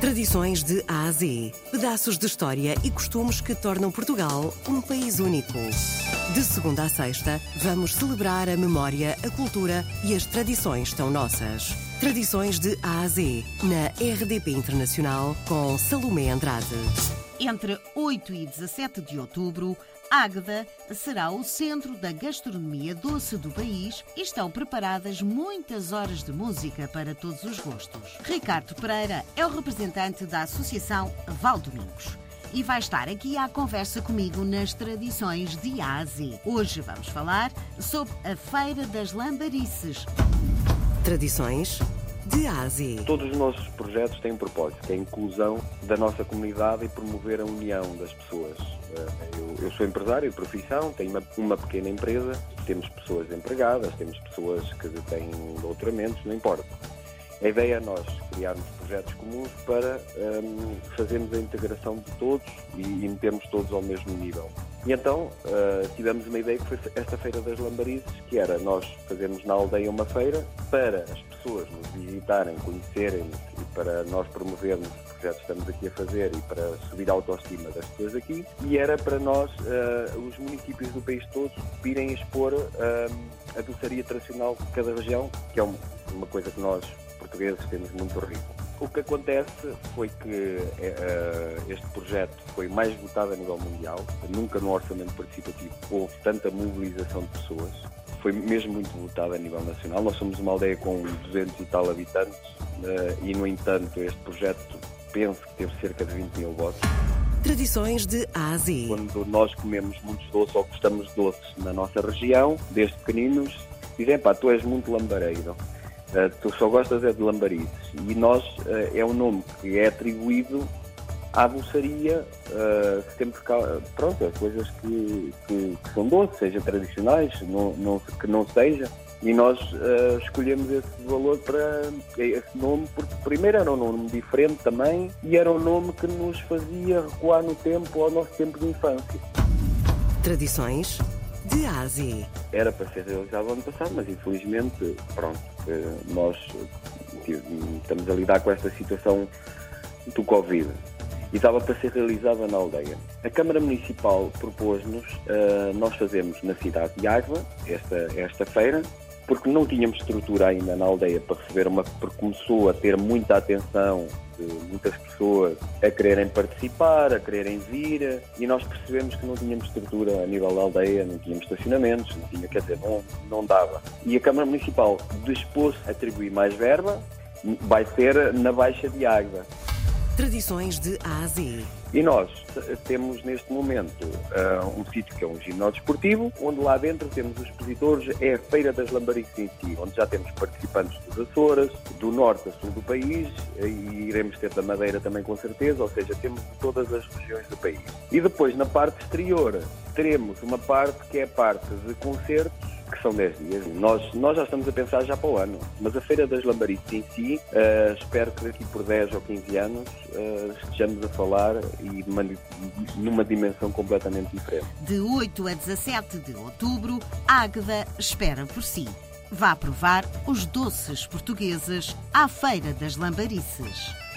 Tradições de A a Z. Pedaços de história e costumes que tornam Portugal um país único. De segunda a sexta, vamos celebrar a memória, a cultura e as tradições tão nossas. Tradições de A a Z, na RDP Internacional, com Salomé Andrade. Entre 8 e 17 de outubro, Águeda será o centro da gastronomia doce do país e estão preparadas muitas horas de música para todos os gostos. Ricardo Pereira é o representante da Associação Val Domingos e vai estar aqui à conversa comigo nas tradições de A a Z. Hoje vamos falar sobre a Feira das Lambarices. Tradições de. Todos os nossos projetos têm um propósito, que é a inclusão da nossa comunidade e promover a união das pessoas. Eh, Eu, eu sou empresário de profissão, tenho uma, uma pequena empresa, temos pessoas empregadas, temos pessoas que têm doutoramentos, não importa. A ideia é nós criarmos projetos comuns para hum, fazermos a integração de todos e, e metermos todos ao mesmo nível. E então uh, tivemos uma ideia que foi esta Feira das Lambarizes, que era nós fazermos na aldeia uma feira para as pessoas nos visitarem, conhecerem-nos e para nós promovermos os projetos que estamos aqui a fazer e para subir a autoestima das pessoas aqui. E era para nós, uh, os municípios do país todo, virem expor uh, a doçaria tradicional de cada região, que é um- uma coisa que nós portugueses temos muito rico. O que acontece foi que eh, este projeto foi mais votado a nível mundial. Nunca no orçamento participativo houve tanta mobilização de pessoas. Foi mesmo muito votado a nível nacional. Nós somos uma aldeia com 200 e tal habitantes eh, e, no entanto, este projeto penso que teve cerca de 20 mil votos. Tradições de A a Z. Quando nós comemos muitos doces ou gostamos de doces na nossa região, desde pequeninos, dizem, pá, tu és muito lambareiro. Uh, tu só gostas é de lambarices. E nós, uh, é um nome que é atribuído à doçaria, uh, sempre cá, pronto, a coisas que, que, que são doces, seja tradicionais, não, não, que não seja. E nós uh, escolhemos esse valor para esse nome, porque primeiro era um nome diferente também e era um nome que nos fazia recuar no tempo, ao nosso tempo de infância. Tradições de A a Z. Era para ser realizado ano passado, mas infelizmente, pronto, eh, nós estamos a lidar com esta situação do Covid e estava para ser realizada na aldeia. A Câmara Municipal propôs-nos eh, nós fazermos na cidade de Águeda esta, esta feira, porque não tínhamos estrutura ainda na aldeia para receber uma, porque começou a ter muita atenção de muitas pessoas a quererem participar, a quererem vir, e nós percebemos que não tínhamos estrutura a nível da aldeia, não tínhamos estacionamentos, não tinha, quer dizer, não, não dava. E a Câmara Municipal dispôs-se a atribuir mais verba, vai ser na Baixa de Águeda. Tradições de A a Z. E nós temos neste momento eh, um sítio que é um ginásio esportivo, onde lá dentro temos os expositores, é a Feira das Lambarices em si, onde já temos participantes dos Açores, do norte a sul do país, e iremos ter da Madeira também com certeza, ou seja, temos de todas as regiões do país. E depois, na parte exterior, teremos uma parte que é a parte de concertos, que são 10 dias. Nós, nós já estamos a pensar já para o ano, mas a Feira das Lambarices em si, eh, espero que daqui por 10 ou 15 anos eh, estejamos a falar e numa dimensão completamente diferente. De 8 a 17 de outubro, Águeda espera por si. Vá provar os doces portugueses à Feira das Lambarices.